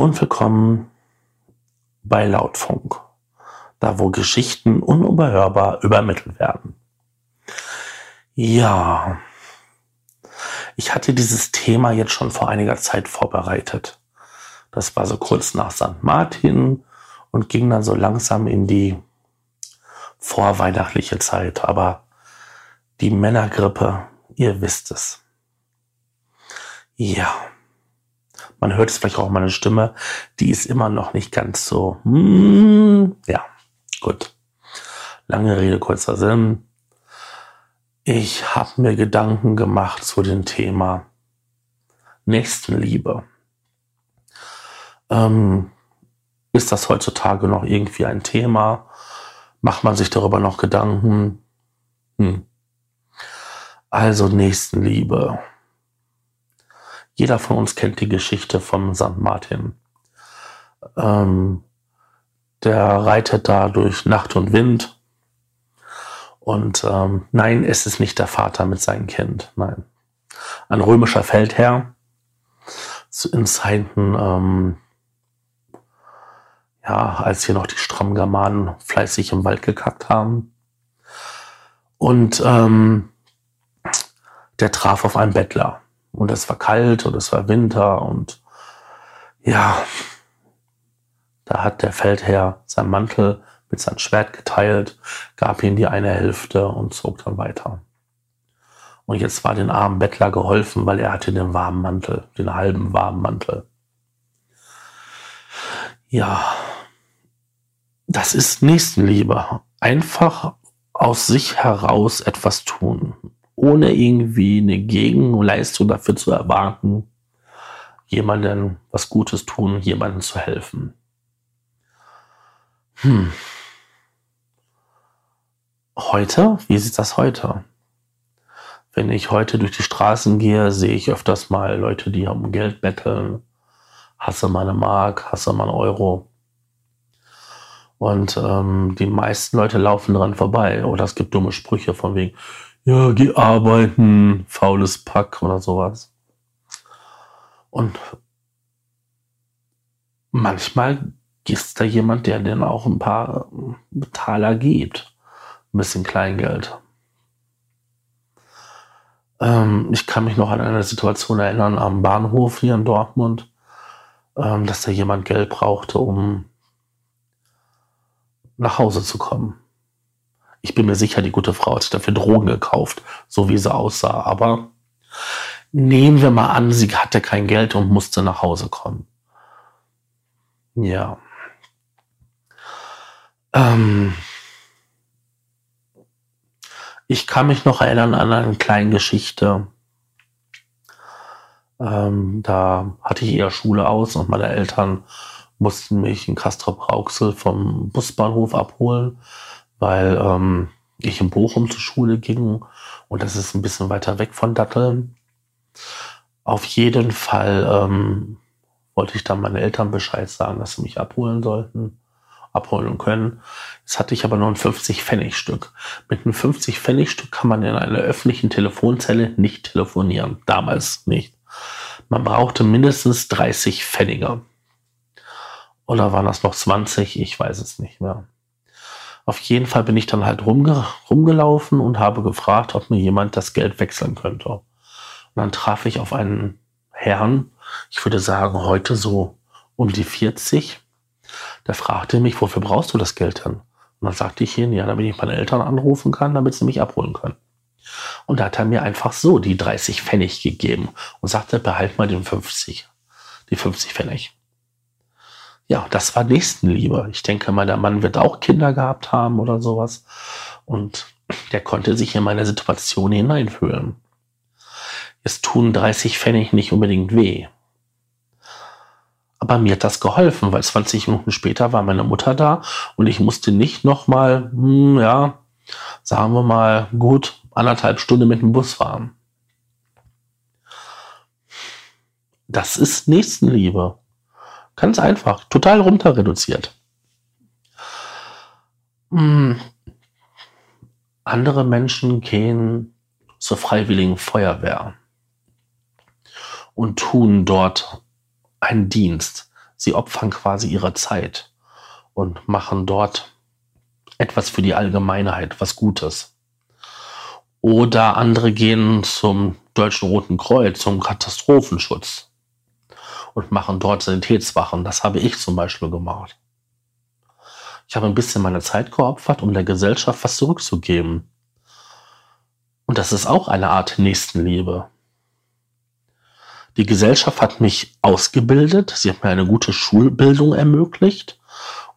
Und willkommen bei Lautfunk, da wo Geschichten unüberhörbar übermittelt werden. Ja, ich hatte dieses Thema jetzt schon vor einiger Zeit vorbereitet. Das war so kurz nach St. Martin und ging dann so langsam in die vorweihnachtliche Zeit. Aber die Männergrippe, ihr wisst es. Ja. Man hört es vielleicht auch meine Stimme. Die ist immer noch nicht ganz so. Hmm, ja, gut. Lange Rede, kurzer Sinn. Ich habe mir Gedanken gemacht zu dem Thema Nächstenliebe. Ähm, ist das heutzutage noch irgendwie ein Thema? Macht man sich darüber noch Gedanken? Hm. Also Nächstenliebe. Jeder von uns kennt die Geschichte von St. Martin. Ähm, der reitet da durch Nacht und Wind. Und ähm, nein, es ist nicht der Vater mit seinem Kind. Nein. Ein römischer Feldherr in Zeiten, ähm, ja, als hier noch die strammen fleißig im Wald gekackt haben. Und ähm, der traf auf einen Bettler. Und es war kalt und es war Winter und ja, da hat der Feldherr sein Mantel mit seinem Schwert geteilt, gab ihm die eine Hälfte und zog dann weiter. Und jetzt war den armen Bettler geholfen, weil er hatte den warmen Mantel, den halben warmen Mantel. Ja, das ist Nächstenliebe. Einfach aus sich heraus etwas tun ohne irgendwie eine Gegenleistung dafür zu erwarten, jemandem was Gutes tun, jemandem zu helfen. Hm. Heute, wie sieht das heute? Wenn ich heute durch die Straßen gehe, sehe ich öfters mal Leute, die um Geld betteln. Hasse meine Mark, hasse mein Euro. Und ähm, die meisten Leute laufen dran vorbei. Oder es gibt dumme Sprüche von wegen, ja, geh arbeiten, faules Pack oder sowas. Und manchmal ist da jemand, der dann auch ein paar Taler gibt. Ein bisschen Kleingeld. Ähm, ich kann mich noch an eine Situation erinnern am Bahnhof hier in Dortmund, ähm, dass da jemand Geld brauchte, um nach Hause zu kommen. Ich bin mir sicher, die gute Frau hat dafür Drogen gekauft, so wie sie aussah. Aber nehmen wir mal an, sie hatte kein Geld und musste nach Hause kommen. Ja. Ähm ich kann mich noch erinnern an eine kleine Geschichte. Ähm, da hatte ich eher Schule aus und meine Eltern mussten mich in Castrop-Rauxel vom Busbahnhof abholen weil ähm, ich in Bochum zur Schule ging und das ist ein bisschen weiter weg von Datteln. Auf jeden Fall ähm, wollte ich dann meine Eltern Bescheid sagen, dass sie mich abholen sollten, abholen können. Jetzt hatte ich aber nur ein 50 Pfennig Stück. Mit einem 50 Pfennig Stück kann man in einer öffentlichen Telefonzelle nicht telefonieren. Damals nicht. Man brauchte mindestens 30 Pfennige. Oder waren das noch 20? Ich weiß es nicht mehr. Auf jeden Fall bin ich dann halt rumge rumgelaufen und habe gefragt, ob mir jemand das Geld wechseln könnte. Und dann traf ich auf einen Herrn, ich würde sagen heute so um die 40. Der fragte mich, wofür brauchst du das Geld denn? Und dann sagte ich ihm, ja, damit ich meine Eltern anrufen kann, damit sie mich abholen können. Und da hat er mir einfach so die 30 Pfennig gegeben und sagte, behalt mal den 50, die 50 Pfennig ja, das war Nächstenliebe. Ich denke mal, der Mann wird auch Kinder gehabt haben oder sowas. Und der konnte sich in meine Situation hineinfühlen. Es tun 30 Pfennig nicht unbedingt weh. Aber mir hat das geholfen, weil 20 Minuten später war meine Mutter da und ich musste nicht nochmal, hm, ja, sagen wir mal, gut anderthalb Stunden mit dem Bus fahren. Das ist Nächstenliebe. Ganz einfach, total runter reduziert. Hm. Andere Menschen gehen zur freiwilligen Feuerwehr und tun dort einen Dienst. Sie opfern quasi ihre Zeit und machen dort etwas für die Allgemeinheit, was Gutes. Oder andere gehen zum Deutschen Roten Kreuz, zum Katastrophenschutz und machen dort Sanitätswachen. Das habe ich zum Beispiel gemacht. Ich habe ein bisschen meine Zeit geopfert, um der Gesellschaft was zurückzugeben. Und das ist auch eine Art Nächstenliebe. Die Gesellschaft hat mich ausgebildet, sie hat mir eine gute Schulbildung ermöglicht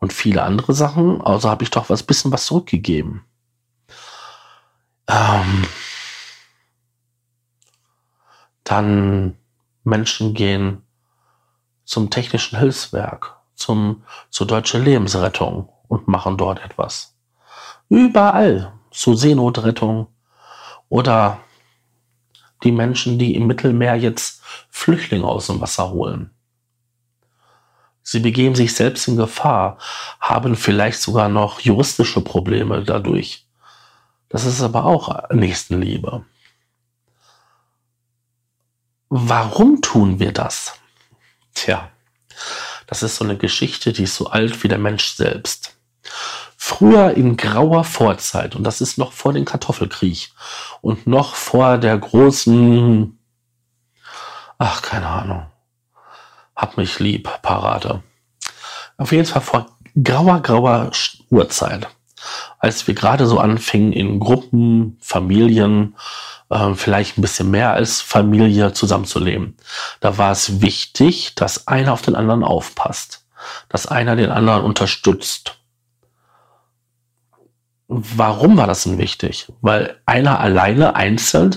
und viele andere Sachen, also habe ich doch was bisschen was zurückgegeben. Ähm, dann Menschen gehen zum Technischen Hilfswerk, zum, zur Deutsche Lebensrettung und machen dort etwas. Überall zur Seenotrettung oder die Menschen, die im Mittelmeer jetzt Flüchtlinge aus dem Wasser holen. Sie begeben sich selbst in Gefahr, haben vielleicht sogar noch juristische Probleme dadurch. Das ist aber auch Nächstenliebe. Warum tun wir das? Tja, das ist so eine Geschichte, die ist so alt wie der Mensch selbst. Früher in grauer Vorzeit, und das ist noch vor dem Kartoffelkrieg und noch vor der großen, ach, keine Ahnung, hab mich lieb, Parade. Auf jeden Fall vor grauer, grauer Uhrzeit, als wir gerade so anfingen in Gruppen, Familien, äh, vielleicht ein bisschen mehr als Familie zusammenzuleben. Da war es wichtig, dass einer auf den anderen aufpasst, dass einer den anderen unterstützt. Warum war das denn wichtig? Weil einer alleine einzeln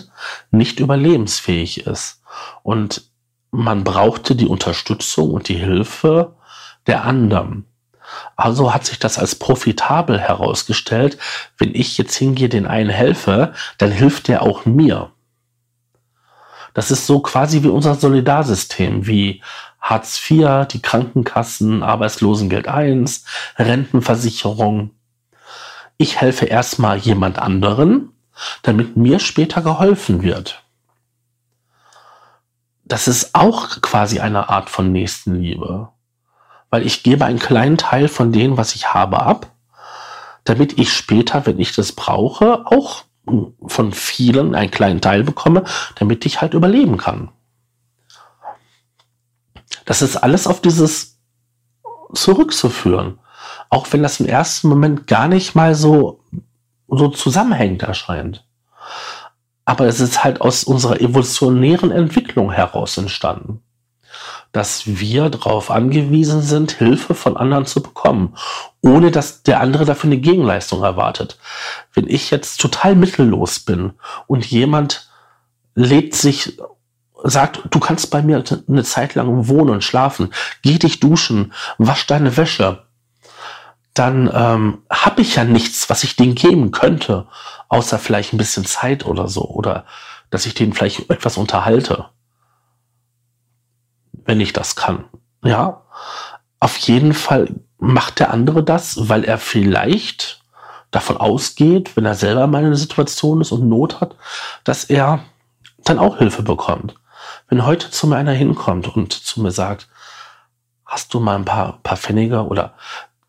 nicht überlebensfähig ist. Und man brauchte die Unterstützung und die Hilfe der anderen. Also hat sich das als profitabel herausgestellt. Wenn ich jetzt hingehe, den einen helfe, dann hilft der auch mir. Das ist so quasi wie unser Solidarsystem, wie Hartz IV, die Krankenkassen, Arbeitslosengeld I, Rentenversicherung. Ich helfe erstmal jemand anderen, damit mir später geholfen wird. Das ist auch quasi eine Art von Nächstenliebe weil ich gebe einen kleinen Teil von dem, was ich habe, ab, damit ich später, wenn ich das brauche, auch von vielen einen kleinen Teil bekomme, damit ich halt überleben kann. Das ist alles auf dieses zurückzuführen. Auch wenn das im ersten Moment gar nicht mal so, so zusammenhängend erscheint. Aber es ist halt aus unserer evolutionären Entwicklung heraus entstanden dass wir darauf angewiesen sind, Hilfe von anderen zu bekommen, ohne dass der andere dafür eine Gegenleistung erwartet. Wenn ich jetzt total mittellos bin und jemand lädt sich, sagt, du kannst bei mir eine Zeit lang wohnen und schlafen, geh dich duschen, wasch deine Wäsche, dann ähm, habe ich ja nichts, was ich denen geben könnte, außer vielleicht ein bisschen Zeit oder so, oder dass ich denen vielleicht etwas unterhalte wenn ich das kann. Ja, auf jeden Fall macht der andere das, weil er vielleicht davon ausgeht, wenn er selber mal in einer Situation ist und Not hat, dass er dann auch Hilfe bekommt. Wenn heute zu mir einer hinkommt und zu mir sagt, hast du mal ein paar, paar Pfennige oder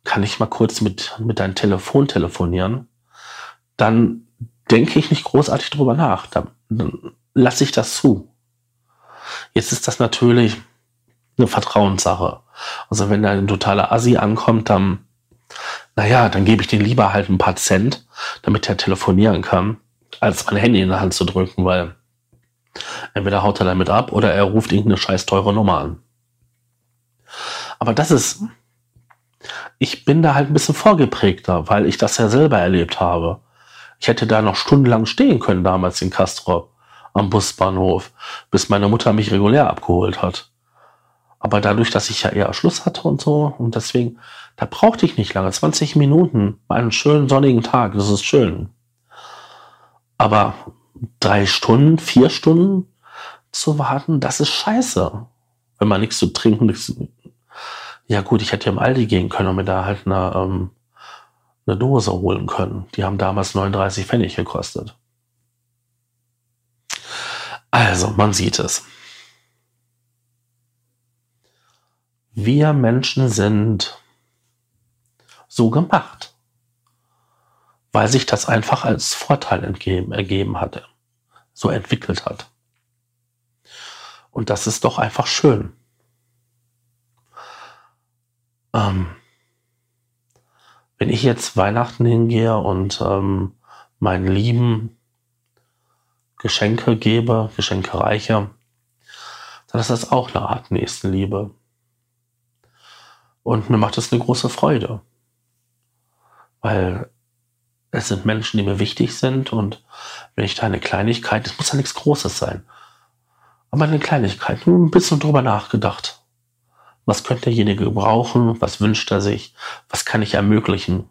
kann ich mal kurz mit, mit deinem Telefon telefonieren, dann denke ich nicht großartig drüber nach. Dann, dann lasse ich das zu. Jetzt ist das natürlich eine Vertrauenssache. Also wenn da ein totaler Assi ankommt, dann, naja, dann gebe ich den lieber halt ein paar Cent, damit er telefonieren kann, als mein Handy in der Hand zu drücken, weil entweder haut er damit ab oder er ruft irgendeine scheiß teure Nummer an. Aber das ist, ich bin da halt ein bisschen vorgeprägter, weil ich das ja selber erlebt habe. Ich hätte da noch stundenlang stehen können damals in Castro am Busbahnhof, bis meine Mutter mich regulär abgeholt hat. Aber dadurch, dass ich ja eher Schluss hatte und so, und deswegen, da brauchte ich nicht lange. 20 Minuten bei einem schönen sonnigen Tag, das ist schön. Aber drei Stunden, vier Stunden zu warten, das ist scheiße. Wenn man nichts zu trinken, nichts. Ja gut, ich hätte ja im Aldi gehen können und mir da halt eine, ähm, eine Dose holen können. Die haben damals 39 Pfennig gekostet. Also, man sieht es. Wir Menschen sind so gemacht, weil sich das einfach als Vorteil entgeben, ergeben hatte, so entwickelt hat. Und das ist doch einfach schön. Ähm, wenn ich jetzt Weihnachten hingehe und ähm, meinen Lieben Geschenke gebe, Geschenke reiche, dann ist das auch eine Art Nächstenliebe. Und mir macht das eine große Freude, weil es sind Menschen, die mir wichtig sind und wenn ich da eine Kleinigkeit, es muss ja nichts Großes sein, aber eine Kleinigkeit, nur ein bisschen drüber nachgedacht. Was könnte derjenige gebrauchen? Was wünscht er sich? Was kann ich ermöglichen?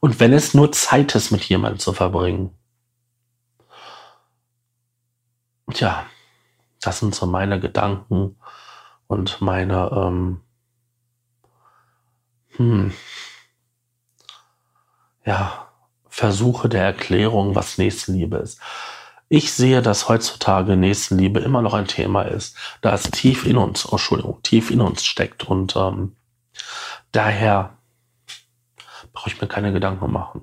Und wenn es nur Zeit ist, mit jemandem zu verbringen. Tja, das sind so meine Gedanken und meine ähm, hm, ja, Versuche der Erklärung, was Nächstenliebe ist. Ich sehe, dass heutzutage Nächstenliebe immer noch ein Thema ist, da es tief in uns, oh, Entschuldigung, tief in uns steckt und ähm, daher brauche ich mir keine Gedanken machen.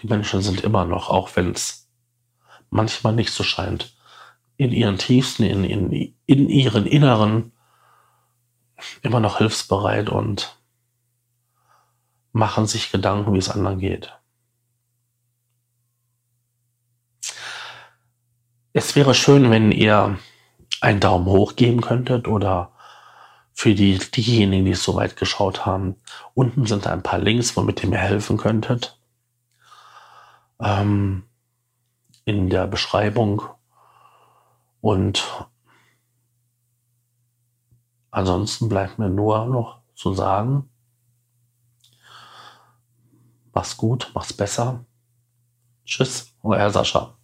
Die Menschen sind immer noch, auch wenn es manchmal nicht so scheint, in ihren tiefsten, in, in, in ihren Inneren immer noch hilfsbereit und machen sich Gedanken, wie es anderen geht. Es wäre schön, wenn ihr einen Daumen hoch geben könntet oder für die, diejenigen, die es soweit geschaut haben. Unten sind ein paar Links, womit ihr mir helfen könntet. Ähm, in der Beschreibung. Und ansonsten bleibt mir nur noch zu sagen, mach's gut, mach's besser. Tschüss, euer Sascha.